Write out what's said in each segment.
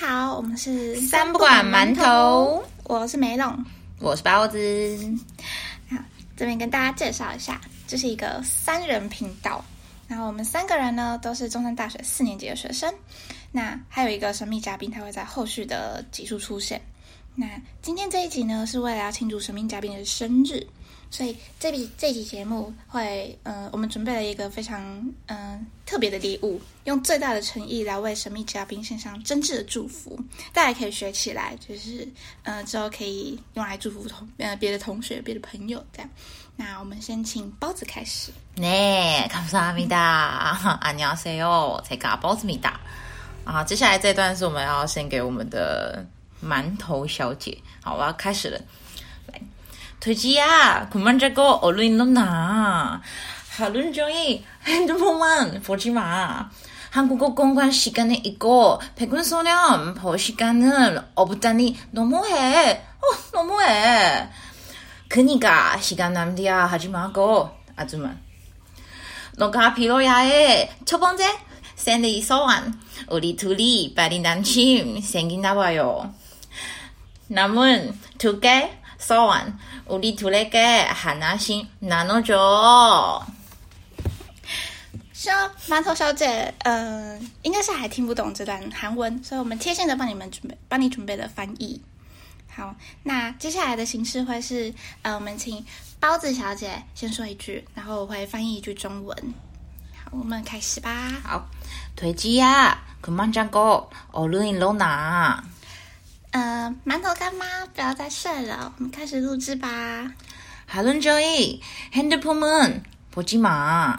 好，我们是三不管馒头，我是梅龙，我是包子。好，这边跟大家介绍一下，这是一个三人频道。然后我们三个人呢，都是中山大学四年级的学生。那还有一个神秘嘉宾，他会在后续的集数出现。那今天这一集呢，是为了要庆祝神秘嘉宾的生日。所以这笔这期节目会，呃，我们准备了一个非常嗯、呃、特别的礼物，用最大的诚意来为神秘嘉宾献上真挚的祝福。大家可以学起来，就是呃之后可以用来祝福同呃别的同学、别的朋友这样。那我们先请包子开始。네감사합니다안녕하세요제가바오즈입니다啊，接下来这段是我们要献给我们的馒头小姐。好，我要开始了。 돼지야 그만 자고 얼른 일어나. 하루 종일 핸드폰만 보지 마. 한국어 공부할 시간이 있고 백운 소년 볼 시간은 없다니 너무해. 어 너무해. 그니까 시간 낭비야 하지 말고 아줌마 너가 빌어야 해. 첫 번째 생리 소원 우리 둘이 빨리 남친 생긴나 봐요. 남은 두 개 소원 우리 둘에게 하나씩 나눠줘。希望馒头小姐，呃，应该是还听不懂这段韩文，所以我们贴心的帮你们准备，帮你准备了翻译。好，那接下来的形式会是，呃，我们请包子小姐先说一句，然后我会翻译一句中文。好，我们开始吧。好，돼지야그만자고얼른일어나 呃，馒头干妈，不要再睡了，我们开始录制吧。하루종일핸드폰은보지마。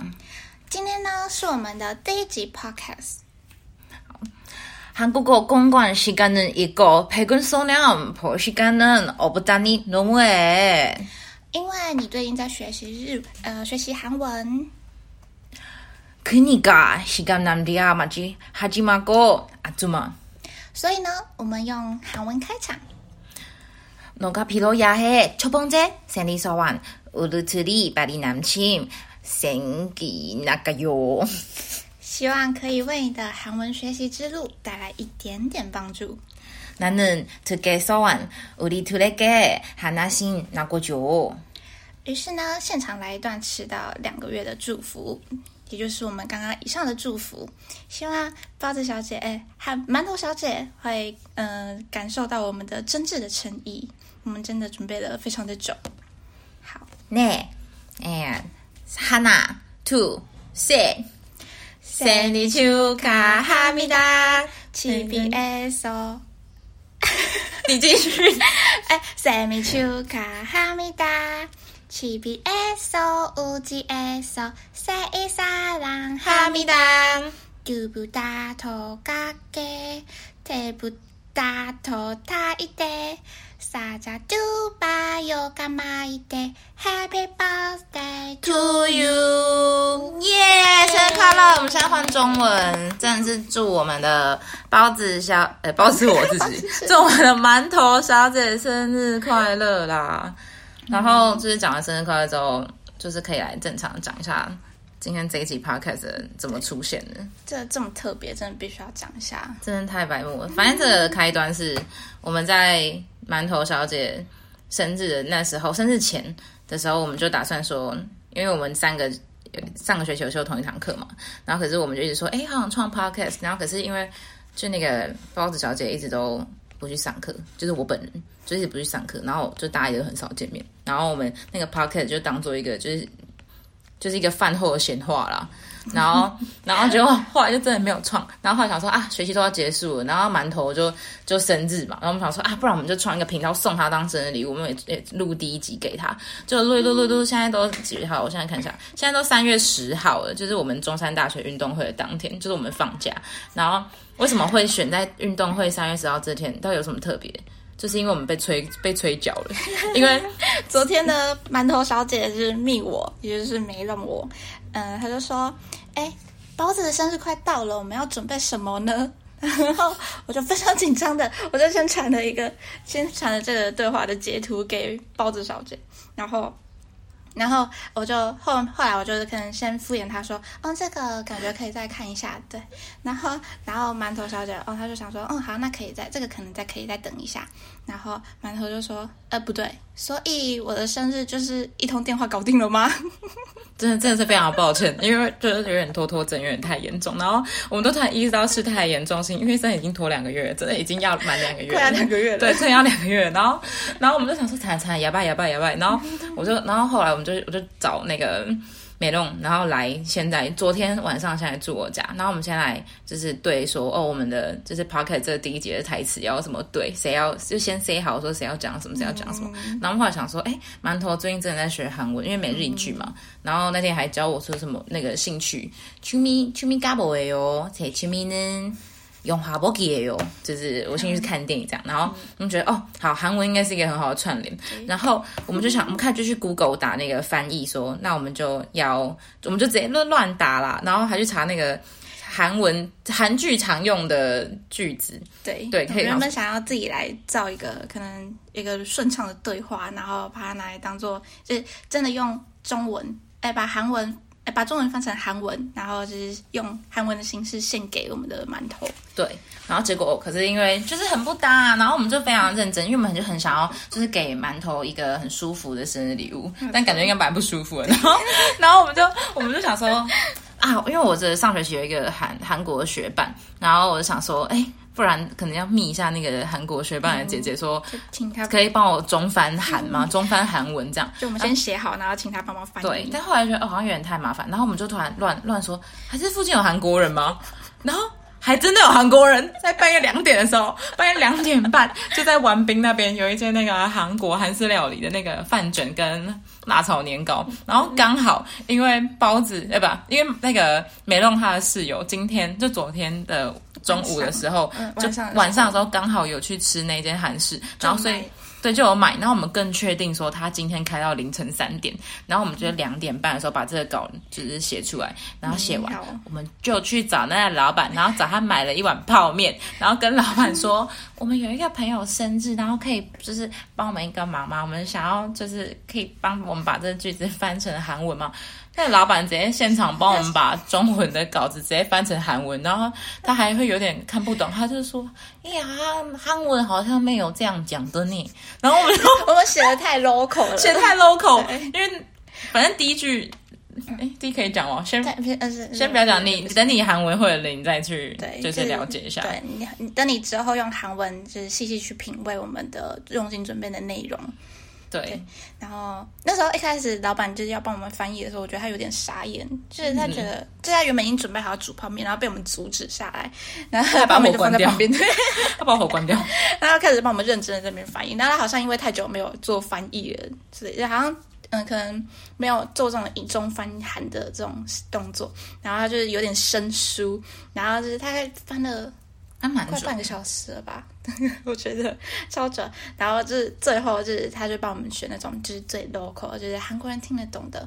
今天呢，是我们的第一集 podcast。 한국어공부할시간은있고백운소년볼시간은없다니너무해。因为你最近在学习日，呃，学习韩文。그니까시간낭비하지하지말고아줌마。 所以呢，我们用韩文开场。너가필요해첫번째생리소원 우리둘이빨리남친생기나가요。希望可以为你的韩文学习之路带来一点点帮助。나는두개소원우리둘에게하나씩나눠줘。于是呢，现场来一段迟到两个月的祝福。 也就是我们刚刚以上的祝福，希望包子小姐哎，还馒头小姐会嗯、呃、感受到我们的真挚的诚意。我们真的准备了非常的久。好，네 and 하나, 둘, 셋. 생일축하합니다 TBS。你继续。哎，생일 축하합니다 七 B S O 五 G S O，三一三郎哈密达，丢不打头嘎嘎，踢不打头他一得，撒家丢吧又干嘛一得，Happy birthday to you，耶！生日快乐！我们现在换中文，正式祝我们的包子小，呃、包子我自己，祝我们的馒头小姐生日快乐啦！然后就是讲完生日快乐之后，就是可以来正常讲一下今天这一集 podcast 怎么出现的。这这么特别，真的必须要讲一下。真的太白目了。反正这个开端是我们在馒头小姐生日的那时候，生日前的时候，我们就打算说，因为我们三个上个学期有修同一堂课嘛，然后可是我们就一直说，哎，好想创 podcast，然后可是因为就那个包子小姐一直都不去上课，就是我本人。就一直不去上课，然后就大家也都很少见面，然后我们那个 podcast 就当做一个就是就是一个饭后的闲话啦，然后然后就后来就真的没有创，然后后来想说啊，学期都要结束了，然后馒头就就生日嘛，然后我们想说啊，不然我们就创一个频道送他当生日礼物，我们也也录第一集给他，就录录录录，现在都几号？我现在看一下，现在都三月十号了，就是我们中山大学运动会的当天，就是我们放假，然后为什么会选在运动会三月十号这天？到底有什么特别？就是因为我们被催被催缴了，因为 昨天的馒头小姐就是密我，也就是没让我，嗯、她，就说，哎，包子的生日快到了，我们要准备什么呢？然后我就非常紧张的，我就先传了一个，先传了这个对话的截图给包子小姐，然后然后我就后后来我就可能先敷衍他说，哦，这个感觉可以再看一下，对。然后然后馒头小姐哦，他就想说，嗯，好，那可以再这个可能再可以再等一下。然后馒头就说，呃，不对，所以我的生日就是一通电话搞定了吗？真的真的是非常抱歉，因为就是有点拖拖症，有点太严重。然后我们都突然意识到事态严重性，因为现在已经拖两个月了，真的已经要满两个月了，快两个月了，对，真的要两个月。然后然后我们就想说，惨惨，哑巴哑巴哑巴。然后我就然后后来我们就我就找那个。美弄，然后来现在昨天晚上现在住我家，然后我们现在来就是对说哦，我们的就是 pocket 这第一节的台词要怎么对，谁要就先 say 好说谁要讲什么，谁要讲什么。嗯、然后后来想说，哎，馒头最近真的在学韩文，因为每日一句嘛。嗯、然后那天还教我说什么那个兴趣，趣味趣味嘎不为哦，才趣味呢。用华博给也有，就是我先去看电影这样，然后我们觉得哦，好，韩文应该是一个很好的串联，然后我们就想，我们看就去 Google 打那个翻译，说那我们就要，我们就直接乱乱打啦，然后还去查那个韩文韩剧常用的句子，对对，可以。原本想要自己来造一个可能一个顺畅的对话，然后把它拿来当做，就是真的用中文，哎，把韩文。把中文翻成韩文，然后就是用韩文的形式献给我们的馒头。对，然后结果可是因为就是很不搭啊，然后我们就非常认真，因为我们就很想要就是给馒头一个很舒服的生日礼物，但感觉应该蛮不舒服的。然后，然后我们就我们就想说啊，因为我这上学期有一个韩韩国的学伴，然后我就想说，哎。不然可能要密一下那个韩国学霸的姐姐，说，请她可以帮我中翻韩吗？中翻韩文这样。就我们先写好，然后请她帮忙翻译。对，但后来觉得哦，好像有点太麻烦，然后我们就突然乱乱说，还是附近有韩国人吗？然后还真的有韩国人，在半夜两点的时候，半夜两点半就在玩冰那边有一间那个韩国韩式料理的那个饭卷跟辣炒年糕，然后刚好因为包子，哎不，因为那个美弄他的室友今天就昨天的。中午的时候，嗯、就晚上的时候。刚好有去吃那间韩式，然后所以对就有买，然后我们更确定说他今天开到凌晨三点，然后我们就两点半的时候把这个稿就是写出来，然后写完，嗯、我们就去找那个老板，然后找他买了一碗泡面，然后跟老板说 我们有一个朋友生日，然后可以就是帮我们一个忙吗？我们想要就是可以帮我们把这个句子翻成韩文吗？那老板直接现场帮我们把中文的稿子直接翻成韩文，然后他还会有点看不懂，他就说：“哎呀，韩文好像没有这样讲的呢。”然后我们说：“我们写的太 local 了，写太 local。”因为反正第一句，哎，第一可以讲哦，先先不要讲，你等你韩文会了，你再去就是了解一下。对你，你等你之后用韩文就是细细去品味我们的用心准备的内容。对，对，然后那时候一开始老板就是要帮我们翻译的时候，我觉得他有点傻眼，就是他觉得，嗯、就他原本已经准备好要煮泡面，然后被我们阻止下来，然后他把火关掉，他把火关掉，然后开始帮我们认真的在那边翻译。那他好像因为太久没有做翻译了，所以好像嗯，可能没有做这种以中翻韩的这种动作，然后他就是有点生疏，然后就是大概翻了。还蛮快半个小时了吧？我觉得超准。然后就是最后就是他就帮我们选那种就是最 local，就是韩国人听得懂的。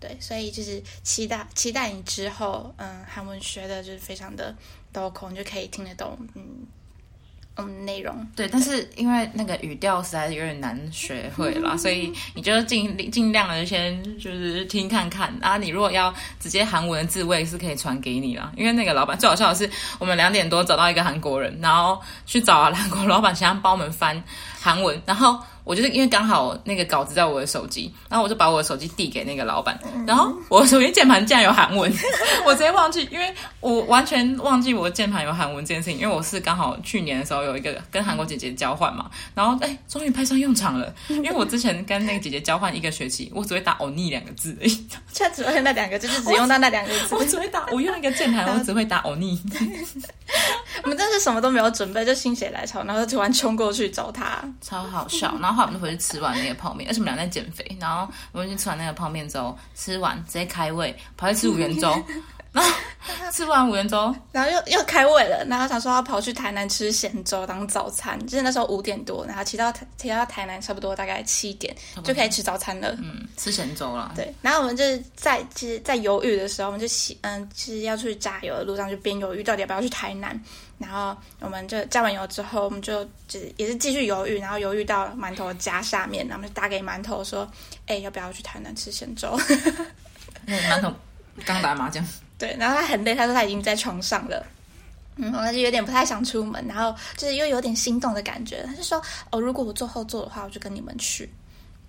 对，所以就是期待期待你之后，嗯，韩文学的就是非常的 local，你就可以听得懂，嗯。嗯，内容对，但是因为那个语调实在是有点难学会啦，所以你就尽尽量的先就是听看看啊。你如果要直接韩文的字，我也是可以传给你啦。因为那个老板最好笑的是，我们两点多找到一个韩国人，然后去找啊韩国老板，想要帮我们翻韩文，然后。我就是因为刚好那个稿子在我的手机，然后我就把我的手机递给那个老板，然后我手机键盘竟然有韩文，我直接忘记，因为我完全忘记我的键盘有韩文这件事情，因为我是刚好去年的时候有一个跟韩国姐姐交换嘛，然后哎，终于派上用场了，因为我之前跟那个姐姐交换一个学期，我只会打 欧尼两个字而已，现在只会那两个字，就是只用到那两个字，我只会打，我用一个键盘，我只会打欧尼。我们真是什么都没有准备，就心血来潮，然后就突然冲过去找他，超好笑。然后后来我们就回去吃完那个泡面，而且我们俩在减肥。然后我们去吃完那个泡面之后，吃完直接开胃，跑去吃五元粥。然 后吃完五元粥，然后又又开胃了，然后想说要跑去台南吃咸粥当早餐，就是那时候五点多，然后骑到骑到台南差不多大概七点就可以吃早餐了。嗯，吃咸粥了。对，然后我们就是在其实，在犹豫的时候，我们就骑嗯，其实要出去加油的路上就边犹豫到底要不要去台南，然后我们就加完油之后，我们就就是也是继续犹豫，然后犹豫到馒头家下面，然后就打给馒头说，哎，要不要去台南吃咸粥？馒头刚打麻将。对，然后他很累，他说他已经在床上了，嗯，他就有点不太想出门，然后就是又有点心动的感觉，他就说，哦，如果我坐后座的话，我就跟你们去。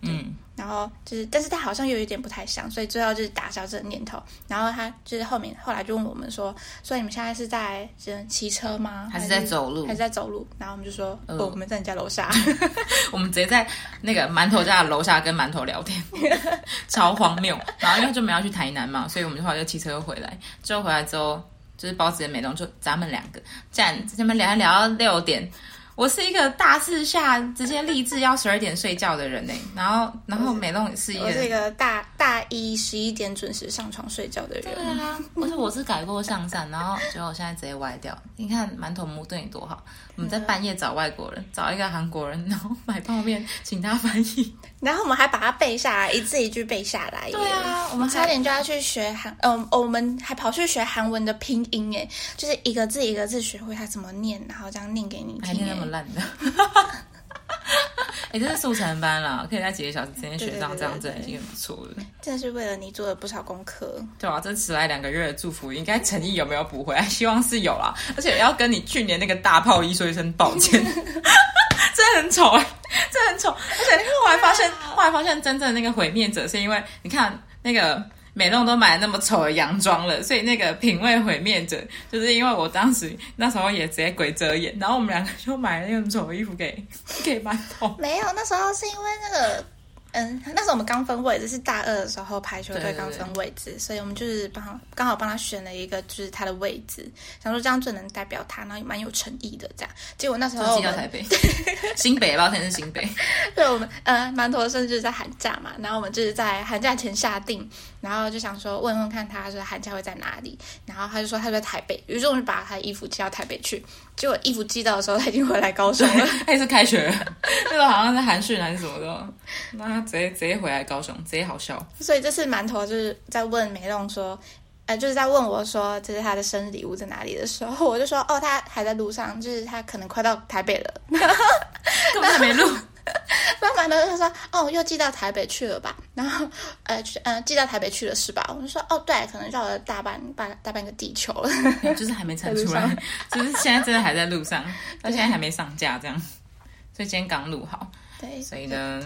嗯，然后就是，但是他好像又有一点不太想，所以最后就是打消这个念头。然后他就是后面后来就问我们说：“所以你们现在是在骑车吗？还是在走路？还是在走路？”然后我们就说：“哦，我们在你家楼下。”我们直接在那个馒头家的楼下跟馒头聊天，超荒谬。然后因为就没有去台南嘛，所以我们就后来就骑车又回来。之后回来之后，就是包子跟美东就咱们两个站这边聊一聊到六点。我是一个大四下直接立志要十二点睡觉的人呢，然后然后美乐是一个，我是一个大大一十一点准时上床睡觉的人。对啊，而且我是改过向善，然后结果我现在直接歪掉。你看馒头木对你多好，我们在半夜找外国人，找一个韩国人，然后买泡面请他翻译，然后我们还把它背下来，一字一句背下来。对啊，我们差点就要去学韩，嗯，我们还跑去学韩文的拼音，哎，就是一个字一个字学会它怎么念，然后这样念给你听。烂的，哎、欸，这是速成班啦，可以在几个小时之间学到这样，真的已经很不错了。真的是为了你做了不少功课，对啊，这迟来两个月的祝福，应该诚意有没有补回来？希望是有啦，而且要跟你去年那个大炮一说一声抱歉，真的很丑哎，真的很丑，而且后来发现，后来发现真正的那个毁灭者是因为你看那个。美弄都买那么丑的洋装了，所以那个品味毁灭者，就是因为我当时那时候也直接鬼遮眼，然后我们两个就买了那种丑的衣服给 给馒头。没有，那时候是因为那个。嗯，那时候我们刚分位置，是大二的时候排球队刚分位置，所以我们就是帮刚好帮他选了一个就是他的位置，想说这样最能代表他，然后也蛮有诚意的这样。结果那时候我们寄到台北，新北，抱歉是新北。对，我们呃馒头生日就是在寒假嘛，然后我们就是在寒假前下定，然后就想说问问看他说寒假会在哪里，然后他就说他在台北，于是我就把他的衣服寄到台北去。结果衣服寄到的时候，他已经回来高雄了。他也是开学了，那个好像是寒训还是什么的，那他直接直接回来高雄，直接好笑。所以这次馒头就是在问梅龙说，呃，就是在问我说，这是他的生日礼物在哪里的时候，我就说，哦，他还在路上，就是他可能快到台北了，根本还没录。慢慢的，他说：“哦，又寄到台北去了吧？然后，呃，呃，寄到台北去了是吧？”我就说：“哦，对，可能绕了大半半大半个地球了，就是还没产出来，就是现在真的还在路上，到现在还没上架这样，所以今天刚录好。对，所以呢，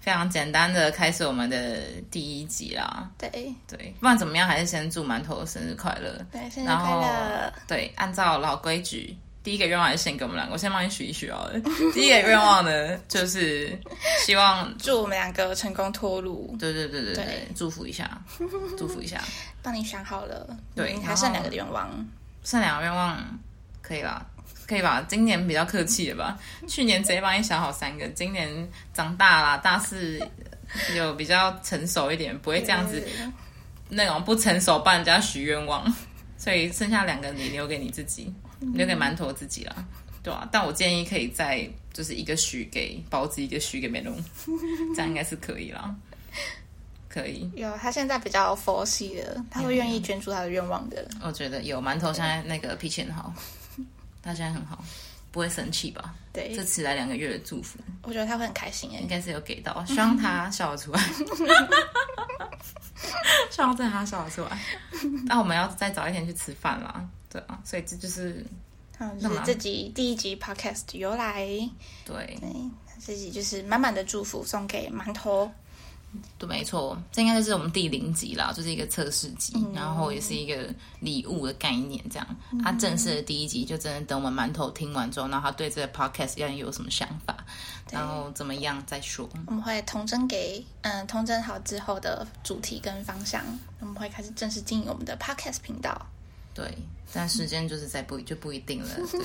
非常简单的开始我们的第一集啦。对对，不管怎么样，还是先祝馒头生日快乐。对，生日快乐。对，按照老规矩。”第一个愿望还是先给我们两个，我先帮你许一许好了。第一个愿望呢，就是希望祝我们两个成功脱乳。对对对对对，祝福一下，祝福一下。帮你想好了，对，还剩两个愿望，剩两个愿望可以了，可以吧？今年比较客气了吧？去年直接帮你想好三个，今年长大了，大四有比较成熟一点，不会这样子那种不成熟帮人家许愿望，所以剩下两个你留给你自己。留给馒头自己啦，对啊，但我建议可以再就是一个许给包子，一个许给美容，这样应该是可以啦。可以。有他现在比较佛系的，他会愿意捐出他的愿望的。嗯、我觉得有馒头现在那个脾气很好，他现在很好，不会生气吧？对，这迟来两个月的祝福，我觉得他会很开心哎，应该是有给到，希望他笑得出来，希望在他笑得出来。那我们要再早一天去吃饭啦。对啊，所以这就是，嗯，就是这集第一集 podcast 由来，对，对，这集就是满满的祝福送给馒头，对，没错，这应该就是我们第零集啦，就是一个测试集，嗯、然后也是一个礼物的概念，这样。他正式的第一集就真的等我们馒头听完之后，然后他对这个 podcast 要有什么想法，然后怎么样再说。我们会统整给，嗯，统整好之后的主题跟方向，我们会开始正式经营我们的 podcast 频道。对。但时间就是在不就不一定了，对，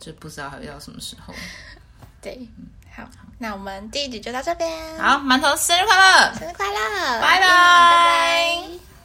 就不知道还要什么时候。对，好，那我们第一集就到这边。好，馒头生日快乐，生日快乐，拜拜。拜拜。